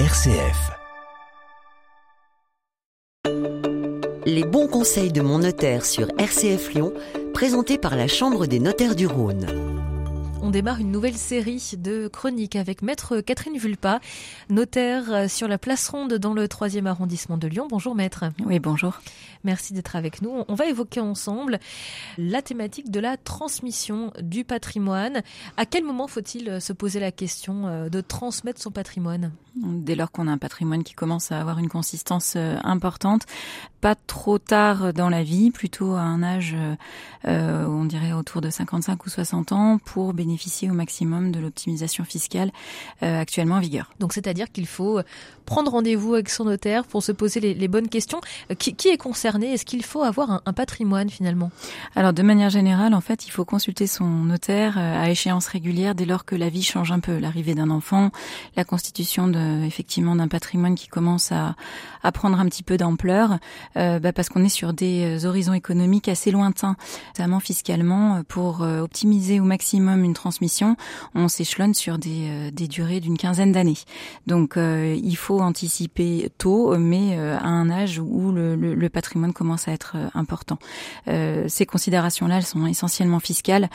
RCF. Les bons conseils de mon notaire sur RCF Lyon, présentés par la Chambre des notaires du Rhône on démarre une nouvelle série de chroniques avec maître Catherine Vulpa, notaire sur la place ronde dans le 3e arrondissement de Lyon. Bonjour maître. Oui, bonjour. Merci d'être avec nous. On va évoquer ensemble la thématique de la transmission du patrimoine. À quel moment faut-il se poser la question euh, de transmettre son patrimoine? Dès lors qu'on a un patrimoine qui commence à avoir une consistance euh, importante, pas trop tard dans la vie, plutôt à un âge, euh, on dirait autour de 55 ou 60 ans, pour bénéficier au maximum de l'optimisation fiscale euh, actuellement en vigueur. Donc c'est-à-dire qu'il faut prendre rendez-vous avec son notaire pour se poser les, bonnes questions. Euh, qui, est concerné? Est-ce qu'il faut avoir un, patrimoine finalement? Alors de manière générale, en fait, il faut consulter son notaire euh, à échéance régulière dès lors que la vie change un peu, l'arrivée d'un enfant, la constitution de, effectivement d'un patrimoine qui commence à, à prendre un petit peu d'ampleur, bah parce qu'on est sur des horizons économiques assez lointains, notamment fiscalement, pour optimiser au maximum une transmission, on s'échelonne sur des, euh, durées d'une quinzaine d'années. Donc euh, il faut anticiper tôt, mais euh, à un âge où le, patrimoine commence à être important. ces considérations-là, elles sont essentiellement fiscales,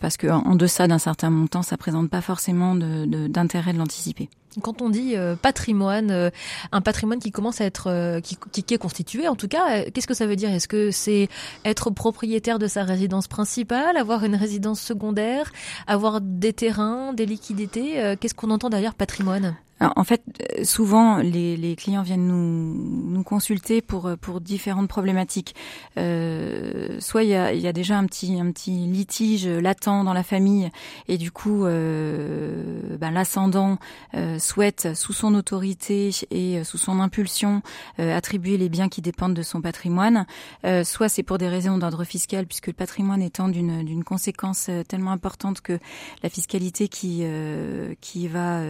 parce qu'en en deçà d'un certain montant, ça présente pas forcément d'intérêt de l'anticiper. Quand on dit patrimoine, un patrimoine qui commence à être, qui, qui, est constitué, en tout cas, qu'est-ce que ça veut dire? Est-ce que c'est être propriétaire de sa résidence principale, avoir une résidence secondaire, avoir des terrains, des liquidités. Euh, qu'est-ce qu'on entend derrière patrimoine? En fait, euh, souvent, les, les, clients viennent nous, nous consulter pour, euh, pour différentes problématiques. Euh, soit il y a, y a, déjà un petit, un petit litige latent dans la famille et du coup, euh, ben, l'ascendant euh, souhaite, sous son autorité et sous son impulsion, euh, attribuer les biens qui dépendent de son patrimoine. soit c'est pour des raisons d'ordre fiscal, puisque le patrimoine étant d'une conséquence tellement importante que la fiscalité qui, qui va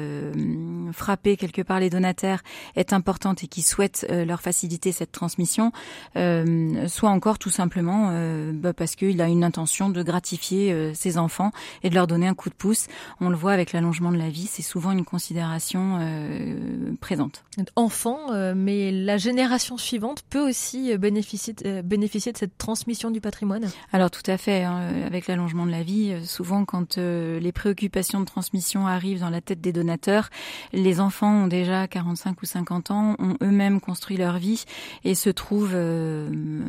frapper quelque part les donataires est importante et qui souhaitent euh, leur faciliter cette transmission, euh, soit encore tout simplement euh, bah, parce qu'il a une intention de gratifier ses enfants et de leur donner un coup de pouce. On le voit avec l'allongement de la vie, c'est souvent une considération présente. Enfant, mais la génération suivante peut aussi bénéficier, bénéficier de cette transmission du patrimoine? Alors tout à fait, hein, avec l'allongement de la vie, souvent quand les préoccupations de transmission arrivent dans la tête des donateurs, les enfants ont déjà 45 ou 50 ans, ont eux-mêmes construit leur vie et se trouvent euh,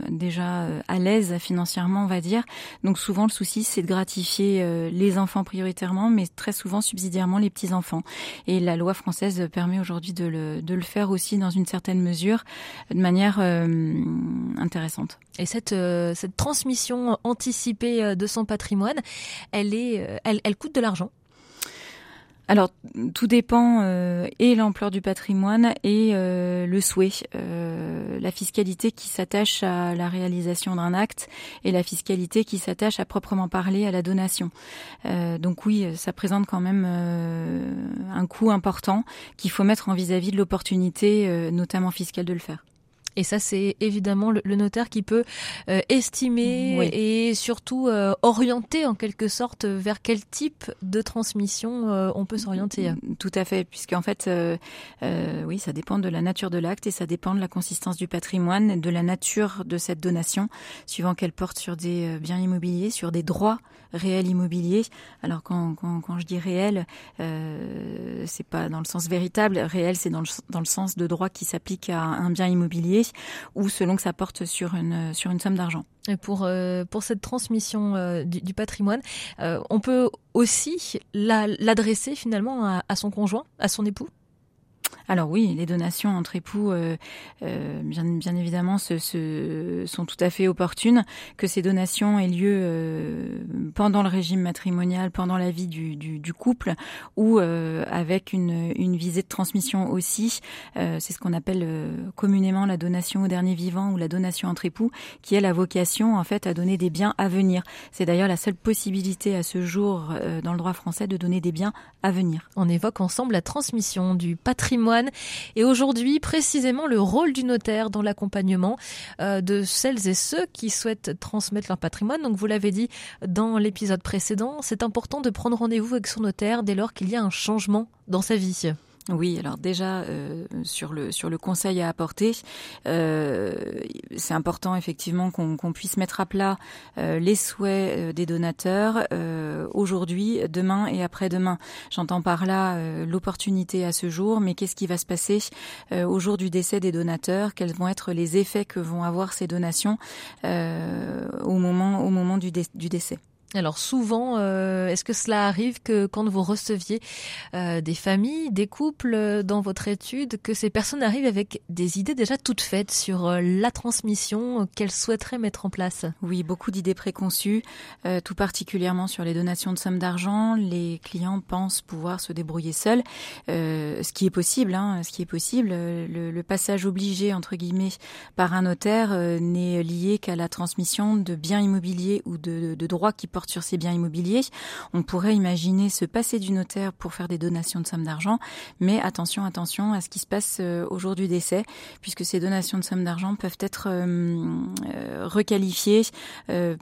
déjà euh, à l'aise financièrement, on va dire. Donc souvent le souci c'est de gratifier euh, les enfants prioritairement, mais très souvent subsidiairement les petits enfants. Et la loi française permet aujourd'hui de le, de le faire aussi dans une certaine mesure, de manière intéressante. Et cette, cette transmission anticipée de son patrimoine, elle est, elle, elle coûte de l'argent alors, tout dépend euh, et l'ampleur du patrimoine et euh, le souhait, euh, la fiscalité qui s'attache à la réalisation d'un acte et la fiscalité qui s'attache à proprement parler à la donation. donc oui, ça présente quand même un coût important qu'il faut mettre en vis-à-vis -vis de l'opportunité, notamment fiscale, de le faire. Et ça, c'est évidemment le, notaire qui peut euh, estimer et surtout euh, orienter en quelque sorte vers quel type de transmission euh, on peut s'orienter. Tout à fait, puisqu'en fait, oui, ça dépend de la nature de l'acte et ça dépend de la consistance du patrimoine, de la nature de cette donation, suivant qu'elle porte sur des biens immobiliers, sur des droits réels immobiliers. Alors quand, quand, quand je dis réel, c'est pas dans le sens véritable. Réel, c'est dans le, dans le sens de droit qui s'applique à un bien immobilier ou selon que ça porte sur une, sur une somme d'argent. Et pour, euh, pour cette transmission euh, du, patrimoine, euh, on peut aussi l'adresser finalement à son conjoint, à son époux alors oui, les donations entre époux, euh, euh, bien, évidemment, ce, sont tout à fait opportunes. Que ces donations aient lieu euh, pendant le régime matrimonial, pendant la vie du, couple, ou avec une, une, visée de transmission aussi. C'est ce qu'on appelle communément la donation au dernier vivant ou la donation entre époux, qui a la vocation en fait à donner des biens à venir. C'est d'ailleurs la seule possibilité à ce jour dans le droit français de donner des biens à venir. On évoque ensemble la transmission du patrimoine et aujourd'hui précisément le rôle du notaire dans l'accompagnement euh, de celles et ceux qui souhaitent transmettre leur patrimoine. Donc vous l'avez dit dans l'épisode précédent, c'est important de prendre rendez-vous avec son notaire dès lors qu'il y a un changement dans sa vie. Oui, alors déjà euh, sur le sur le conseil à apporter, euh, c'est important effectivement qu'on puisse mettre à plat euh, les souhaits des donateurs aujourd'hui, demain et après-demain. J'entends par là l'opportunité à ce jour, mais qu'est-ce qui va se passer au jour du décès des donateurs? Quels vont être les effets que vont avoir ces donations au moment au moment du, du décès? Alors souvent, euh, est-ce que cela arrive que quand vous receviez euh, des familles, des couples euh, dans votre étude, que ces personnes arrivent avec des idées déjà toutes faites sur la transmission qu'elles souhaiteraient mettre en place? Oui, beaucoup d'idées préconçues, tout particulièrement sur les donations de sommes d'argent. Les clients pensent pouvoir se débrouiller seuls, ce qui est possible. Hein, ce qui est possible. Le, passage obligé entre guillemets par un notaire n'est lié qu'à la transmission de biens immobiliers ou de, de droits qui portent sur ces biens immobiliers. On pourrait imaginer se passer du notaire pour faire des donations de sommes d'argent, mais attention, attention à ce qui se passe euh, au jour du décès, puisque ces donations de sommes d'argent peuvent être euh, euh, requalifiées,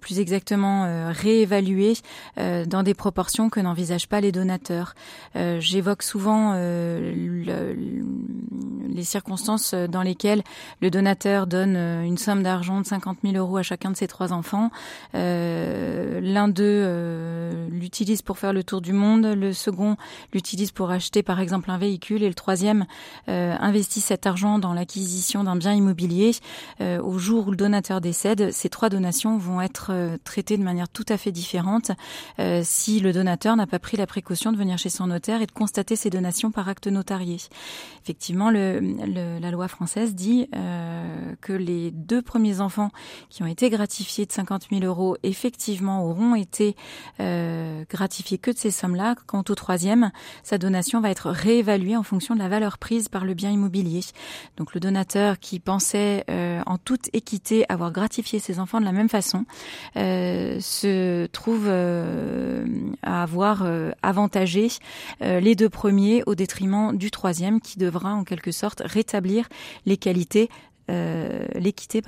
plus exactement réévaluées dans des proportions que n'envisagent pas les donateurs. J'évoque souvent les circonstances dans lesquelles le donateur donne une somme d'argent de 50 000 euros à chacun de ses trois enfants. L'un deux euh, l'utilise pour faire le tour du monde, le second l'utilise pour acheter par exemple un véhicule et le troisième euh, investit cet argent dans l'acquisition d'un bien immobilier. Euh, au jour où le donateur décède, ces trois donations vont être traitées de manière tout à fait différente si le donateur n'a pas pris la précaution de venir chez son notaire et de constater ces donations par acte notarié. Effectivement, le, la loi française dit que les deux premiers enfants qui ont été gratifiés de 50 000 euros effectivement auront été euh, gratifié que de ces sommes-là. Quant au troisième, sa donation va être réévaluée en fonction de la valeur prise par le bien immobilier. Donc le donateur qui pensait euh, en toute équité avoir gratifié ses enfants de la même façon euh, se trouve à avoir avantagé les deux premiers au détriment du troisième qui devra en quelque sorte rétablir les qualités euh, l'équité,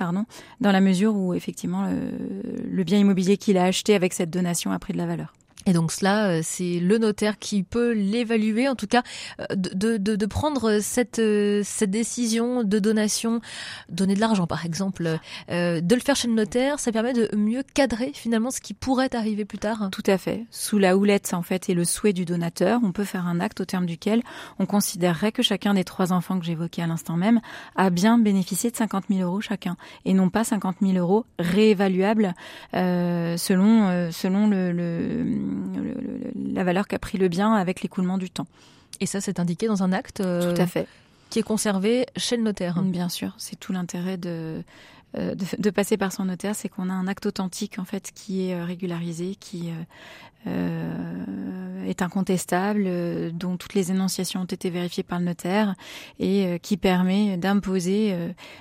dans la mesure où effectivement le bien immobilier qu'il a acheté avec cette donation a pris de la valeur. Et donc cela, euh, c'est le notaire qui peut l'évaluer, en tout cas, euh, de, de, de, prendre cette, euh, cette décision de donation, donner de l'argent par exemple, de le faire chez le notaire, ça permet de mieux cadrer finalement ce qui pourrait arriver plus tard. Tout à fait. Sous la houlette en fait et le souhait du donateur, on peut faire un acte au terme duquel on considérerait que chacun des trois enfants que j'évoquais à l'instant même a bien bénéficié de 50 000 euros chacun et non pas 50 000 euros réévaluables euh, selon selon le, le la valeur qu'a pris le bien avec l'écoulement du temps. Et ça, c'est indiqué dans un acte euh, Tout à fait. qui est conservé chez le notaire. Bien sûr, c'est tout l'intérêt de, euh, de, passer par son notaire, c'est qu'on a un acte authentique en fait qui est euh, régularisé, qui euh, est incontestable, euh, dont toutes les énonciations ont été vérifiées par le notaire et euh, qui permet d'imposer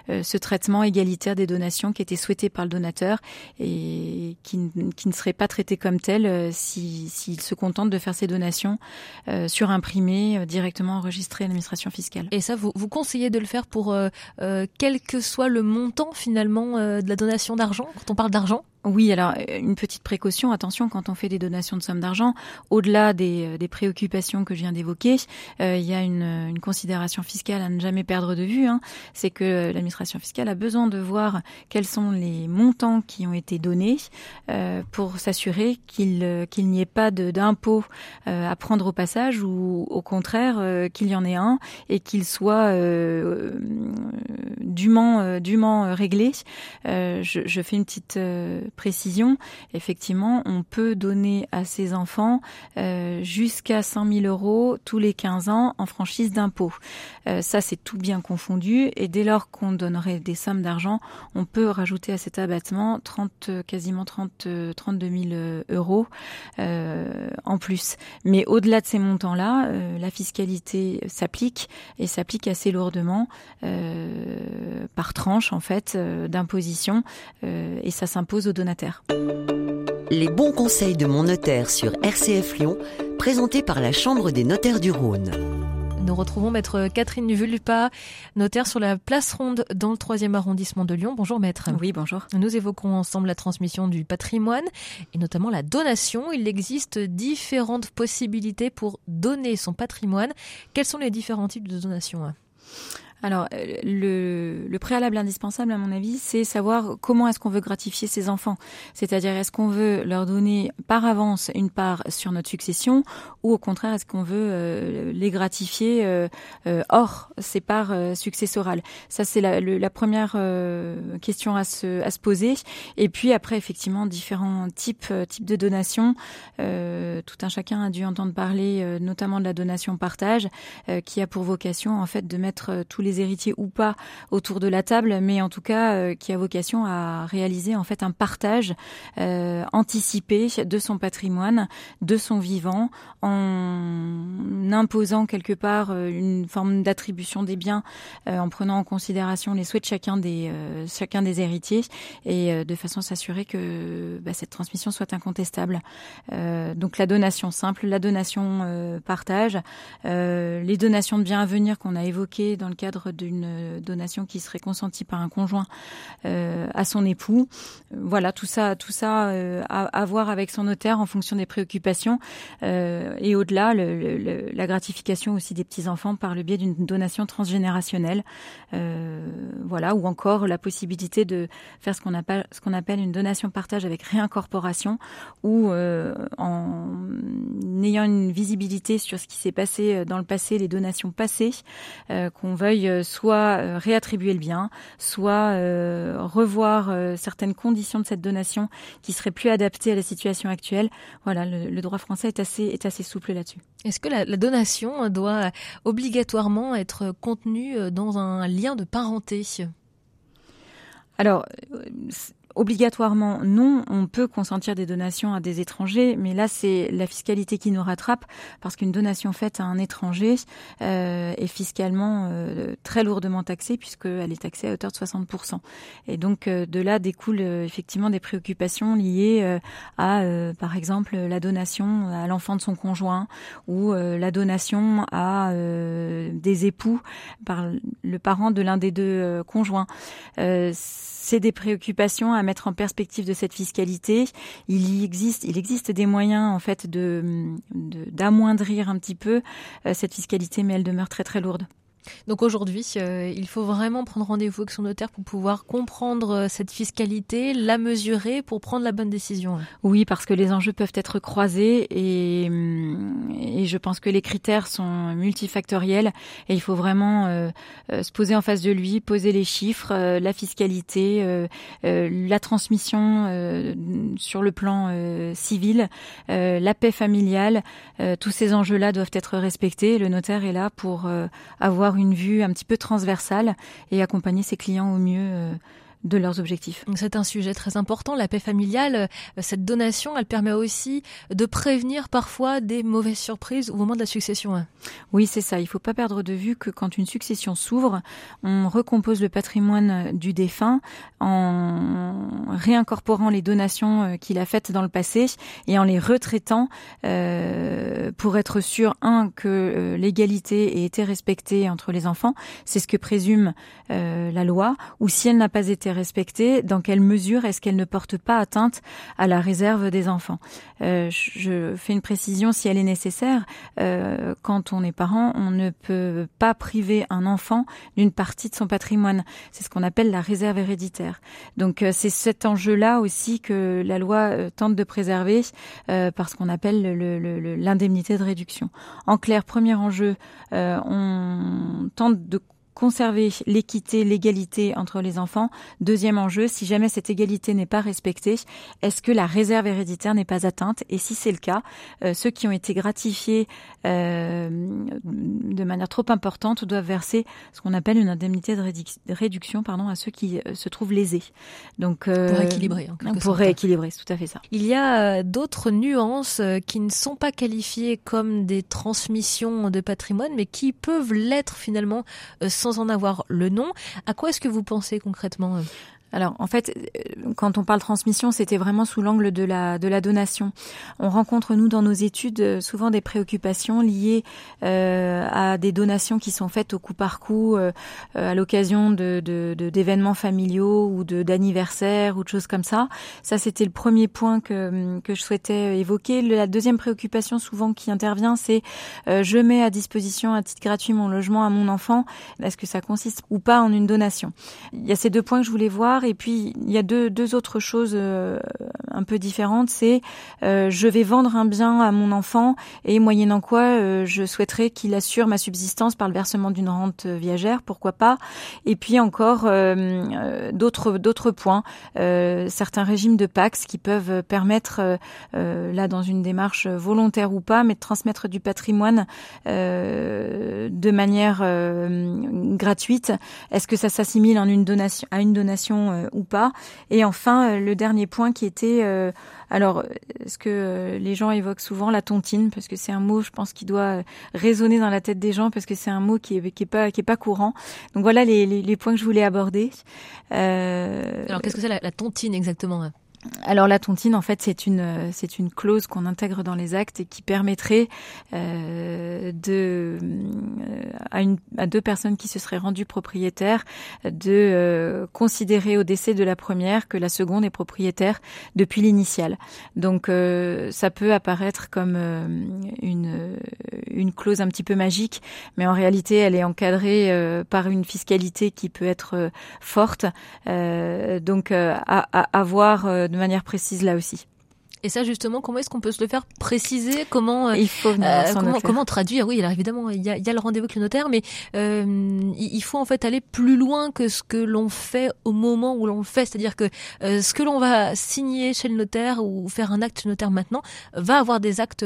ce traitement égalitaire des donations qui était souhaité par le donateur et qui, ne serait pas traité comme tel s'il si, se contente de faire ses donations sur imprimé directement enregistré à l'administration fiscale. Et ça, vous, vous conseillez de le faire pour quel que soit le montant finalement de la donation d'argent, quand on parle d'argent? Oui, alors euh, une petite précaution, attention quand on fait des donations de sommes d'argent, au-delà des, euh, des, préoccupations que je viens d'évoquer, euh, il y a une, une, considération fiscale à ne jamais perdre de vue. Hein. C'est que l'administration fiscale a besoin de voir quels sont les montants qui ont été donnés pour s'assurer qu'il qu'il n'y ait pas d'impôt à prendre au passage ou au contraire qu'il y en ait un et qu'il soit dûment dûment réglé. Je, je, fais une petite précision, effectivement, on peut donner à ses enfants euh, jusqu'à 100 000 euros tous les 15 ans en franchise d'impôt. Euh, ça, c'est tout bien confondu. Et dès lors qu'on donnerait des sommes d'argent, on peut rajouter à cet abattement 30, quasiment 30, 32 000 euros euh, en plus. Mais au-delà de ces montants-là, la fiscalité s'applique et s'applique assez lourdement par tranche en fait d'imposition et ça s'impose les bons conseils de mon notaire sur RCF Lyon, présentés par la Chambre des notaires du Rhône. Nous retrouvons maître Catherine Vulpa, notaire sur la place ronde dans le 3e arrondissement de Lyon. Bonjour maître. Oui, bonjour. Nous évoquons ensemble la transmission du patrimoine et notamment la donation. Il existe différentes possibilités pour donner son patrimoine. Quels sont les différents types de donations alors, euh, le, le, préalable indispensable, à mon avis, c'est savoir comment est-ce qu'on veut gratifier ses enfants. C'est-à-dire, est-ce qu'on veut leur donner par avance une part sur notre succession, ou au contraire, est-ce qu'on veut euh, les gratifier euh, hors ces parts successorales? Ça, c'est la, première question à se, à se poser. Et puis après, effectivement, différents types, types de donations. tout un chacun a dû entendre parler, notamment de la donation partage, qui a pour vocation, en fait, de mettre tous les héritiers ou pas autour de la table, mais en tout cas euh, qui a vocation à réaliser en fait un partage euh, anticipé de son patrimoine, de son vivant, en imposant quelque part euh, une forme d'attribution des biens, en prenant en considération les souhaits de chacun des chacun des héritiers et de façon à s'assurer que bah, cette transmission soit incontestable. donc la donation simple, la donation partage, les donations de biens à venir qu'on a évoquées dans le cadre d'une donation qui serait consentie par un conjoint euh, à son époux. Voilà, tout ça, tout ça euh, à, voir avec son notaire en fonction des préoccupations euh, et au-delà, la gratification aussi des petits enfants par le biais d'une donation transgénérationnelle. voilà, ou encore la possibilité de faire ce qu'on appelle une donation partage avec réincorporation, ou en ayant une visibilité sur ce qui s'est passé dans le passé, les donations passées, qu'on veuille euh, soit euh, réattribuer le bien, soit euh, revoir certaines conditions de cette donation qui seraient plus adaptées à la situation actuelle. Voilà, le, droit français est assez, est assez souple là-dessus. Est-ce que la, la, donation doit obligatoirement être contenue dans un lien de parenté? Alors, obligatoirement non, on peut consentir des donations à des étrangers, mais là c'est la fiscalité qui nous rattrape parce qu'une donation faite à un étranger euh, est fiscalement euh, très lourdement taxée puisqu'elle est taxée à hauteur de 60%. Et donc euh, de là découlent effectivement des préoccupations liées à par exemple la donation à l'enfant de son conjoint ou la donation à des époux par le parent de l'un des deux conjoints c'est des préoccupations mettre en perspective de cette fiscalité. Il existe, des moyens en fait d'amoindrir un petit peu euh, cette fiscalité, mais elle demeure très très lourde. Donc aujourd'hui, euh, il faut vraiment prendre rendez-vous avec son notaire pour pouvoir comprendre euh, cette fiscalité, la mesurer pour prendre la bonne décision. Oui, parce que les enjeux peuvent être croisés et, hum, et je pense que les critères sont multifactoriels et il faut vraiment euh, se poser en face de lui, poser les chiffres, la fiscalité, la transmission sur le plan civil, la paix familiale. tous ces enjeux-là doivent être respectés. Le notaire est là pour avoir une vue un petit peu transversale et accompagner ses clients au mieux euh, de leurs objectifs. C'est un sujet très important, la paix familiale. Euh, cette donation, elle permet aussi de prévenir parfois des mauvaises surprises au moment de la succession. Hein. Oui, c'est ça. Il ne faut pas perdre de vue que quand une succession s'ouvre, on recompose le patrimoine du défunt en réincorporant les donations euh, qu'il a faites dans le passé et en les retraitant euh, pour être sûr, un, que l'égalité ait été respectée entre les enfants. C'est ce que présume la loi. Ou si elle n'a pas été respectée, dans quelle mesure est-ce qu'elle ne porte pas atteinte à la réserve des enfants? Euh, Je fais une précision si elle est nécessaire. Euh, quand on est parent, on ne peut pas priver un enfant d'une partie de son patrimoine. C'est ce qu'on appelle la réserve héréditaire. Donc euh, c'est cet enjeu-là aussi que la loi tente de préserver par ce qu'on appelle l'indemnité de réduction. En clair, premier enjeu, on tente de conserver l'équité, l'égalité entre les enfants. Deuxième enjeu, si jamais cette égalité n'est pas respectée, est-ce que la réserve héréditaire n'est pas atteinte? Et si c'est le cas, euh, ceux qui ont été gratifiés euh, de manière trop importante doivent verser ce qu'on appelle une indemnité de réduction pardon, à ceux qui euh, se trouvent lésés. Donc, pour équilibrer. pour rééquilibrer, c'est tout à fait ça. Il y a d'autres nuances qui ne sont pas qualifiées comme des transmissions de patrimoine, mais qui peuvent l'être finalement sans en avoir le nom. À quoi est-ce que vous pensez concrètement alors en fait, euh, quand on parle transmission, c'était vraiment sous l'angle de la de la donation. On rencontre nous dans nos études euh, souvent des préoccupations liées euh, à des donations qui sont faites au coup par coup à l'occasion de d'événements familiaux ou de d'anniversaires ou de choses comme ça. Ça c'était le premier point que que je souhaitais évoquer. La deuxième préoccupation souvent qui intervient, c'est je mets à disposition à titre gratuit mon logement à mon enfant. Est-ce que ça consiste ou pas en une donation? Il y a ces deux points que je voulais voir et puis il y a deux, autres choses euh, un peu différentes. C'est euh, je vais vendre un bien à mon enfant et moyennant quoi euh, je souhaiterais qu'il assure ma subsistance par le versement d'une rente viagère, pourquoi pas. Et puis encore d'autres d'autres points, certains régimes de Pax qui peuvent permettre là dans une démarche volontaire ou pas, mais de transmettre du patrimoine de manière gratuite. Est-ce que ça s'assimile en une donation à une donation euh, ou pas? Et enfin, euh, le dernier point qui était, euh, alors, ce que les gens évoquent souvent, la tontine, parce que c'est un mot, je pense, qui doit résonner dans la tête des gens, parce que c'est un mot qui est, pas courant. Donc voilà les, points que je voulais aborder. alors, qu'est-ce que c'est la, la tontine exactement alors la tontine, en fait, c'est une c'est une clause qu'on intègre dans les actes et qui permettrait euh, de euh, à, une, à deux personnes qui se seraient rendues propriétaires de euh, considérer au décès de la première que la seconde est propriétaire depuis l'initiale. Donc euh, ça peut apparaître comme une une clause un petit peu magique, mais en réalité, elle est encadrée par une fiscalité qui peut être forte. donc à, à, à voir de manière précise là aussi. Et ça, justement, comment est-ce qu'on peut se le faire préciser? Comment euh, il faut euh, comment, comment, traduire? Oui, alors évidemment, il y a, il y a le rendez-vous avec le notaire, mais euh, il faut en fait aller plus loin que ce que l'on fait au moment où l'on le fait. C'est-à-dire que euh, ce que l'on va signer chez le notaire ou faire un acte chez le notaire maintenant va avoir des actes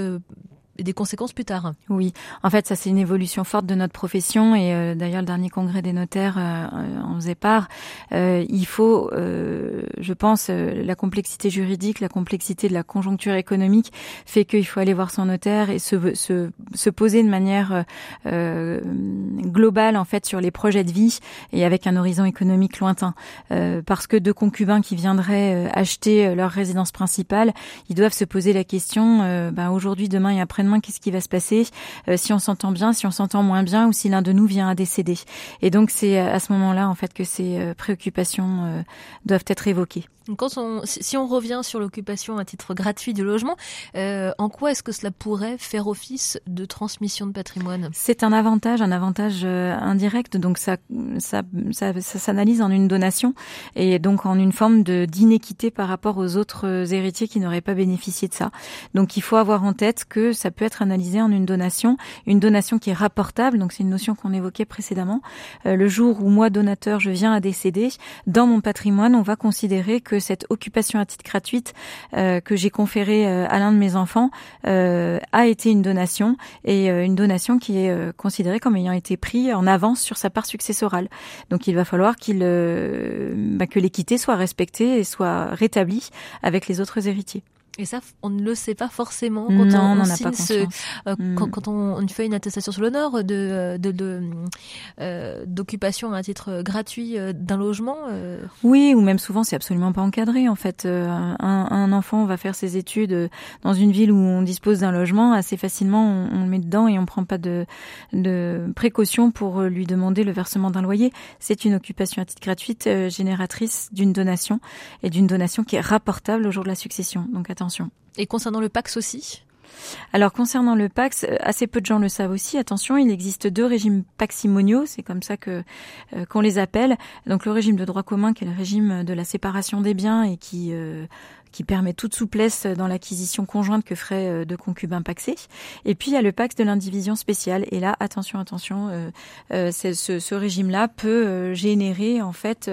des conséquences plus tard. Oui, en fait, ça c'est une évolution forte de notre profession et euh, d'ailleurs le dernier congrès des notaires euh, en faisait part. Euh, il faut, euh, je pense, la complexité juridique, la complexité de la conjoncture économique fait qu'il faut aller voir son notaire et se, se, se poser de manière globale en fait sur les projets de vie et avec un horizon économique lointain. parce que deux concubins qui viendraient acheter leur résidence principale, ils doivent se poser la question ben, aujourd'hui, demain et après qu'est-ce qui va se passer, euh, si on s'entend bien, si on s'entend moins bien, ou si l'un de nous vient à décéder. Et donc c'est à ce moment-là en fait que ces euh, préoccupations euh, doivent être évoquées. Quand on, si on revient sur l'occupation à titre gratuit du logement, euh, en quoi est-ce que cela pourrait faire office de transmission de patrimoine? C'est un avantage, un avantage euh, indirect. Donc ça, ça, ça, ça s'analyse en une donation et donc en une forme de d'inéquité par rapport aux autres héritiers qui n'auraient pas bénéficié de ça. Donc il faut avoir en tête que ça peut être analysé en une donation, une donation qui est rapportable. Donc c'est une notion qu'on évoquait précédemment. Euh, le jour où moi donateur je viens à décéder, dans mon patrimoine, on va considérer que cette occupation à titre gratuite euh, que j'ai conférée euh, à l'un de mes enfants euh, a été une donation et une donation qui est considérée comme ayant été prise en avance sur sa part successorale. Donc il va falloir qu'il bah, que l'équité soit respectée et soit rétablie avec les autres héritiers. Et ça, on ne le sait pas forcément quand on, on signe ce, euh, mm. quand, on, fait une attestation sur l'honneur de de, euh, d'occupation à titre gratuit euh, d'un logement. Oui, ou même souvent c'est absolument pas encadré en fait. Un, un, enfant va faire ses études dans une ville où on dispose d'un logement assez facilement, on, le met dedans et on prend pas de de précautions pour lui demander le versement d'un loyer. C'est une occupation à titre gratuite génératrice d'une donation et d'une donation qui est rapportable au jour de la succession. Donc attention et concernant le Pax aussi? Alors concernant le Pax, euh, assez peu de gens le savent aussi. Attention, il existe deux régimes paximoniaux, c'est comme ça que euh, qu'on les appelle. Donc le régime de droit commun, qui est le régime de la séparation des biens et qui euh, qui permet toute souplesse dans l'acquisition conjointe que ferait euh, deux concubins paxés. Et puis il y a le pax de l'indivision spéciale. Et là, attention, attention, euh, euh ce, ce régime-là peut euh, générer en fait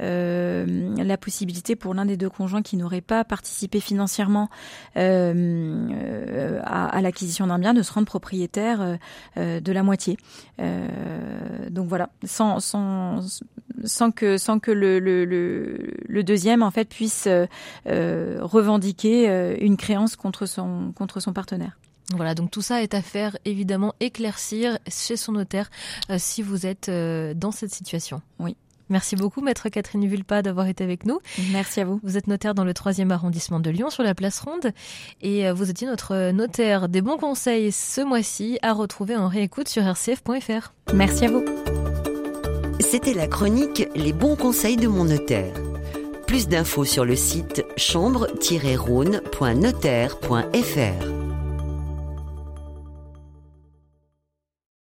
euh, la possibilité pour l'un des deux conjoints qui n'aurait pas participé financièrement euh, à, à l'acquisition d'un bien de se rendre propriétaire de la moitié. donc voilà, sans, sans, sans que sans que le, le, le, le deuxième en fait puisse euh, revendiquer euh, une créance contre son, contre son partenaire. Voilà, donc tout ça est à faire évidemment éclaircir chez son notaire euh, si vous êtes dans cette situation. Oui. Merci beaucoup, maître Catherine Vulpa, d'avoir été avec nous. Merci à vous. Vous êtes notaire dans le 3e arrondissement de Lyon, sur la place Ronde. Et euh, vous étiez notre notaire des bons conseils ce mois-ci à retrouver en réécoute sur rcf.fr. Merci à vous. C'était la chronique Les bons conseils de mon notaire. Plus d'infos sur le site chambre-rhône.notaire.fr.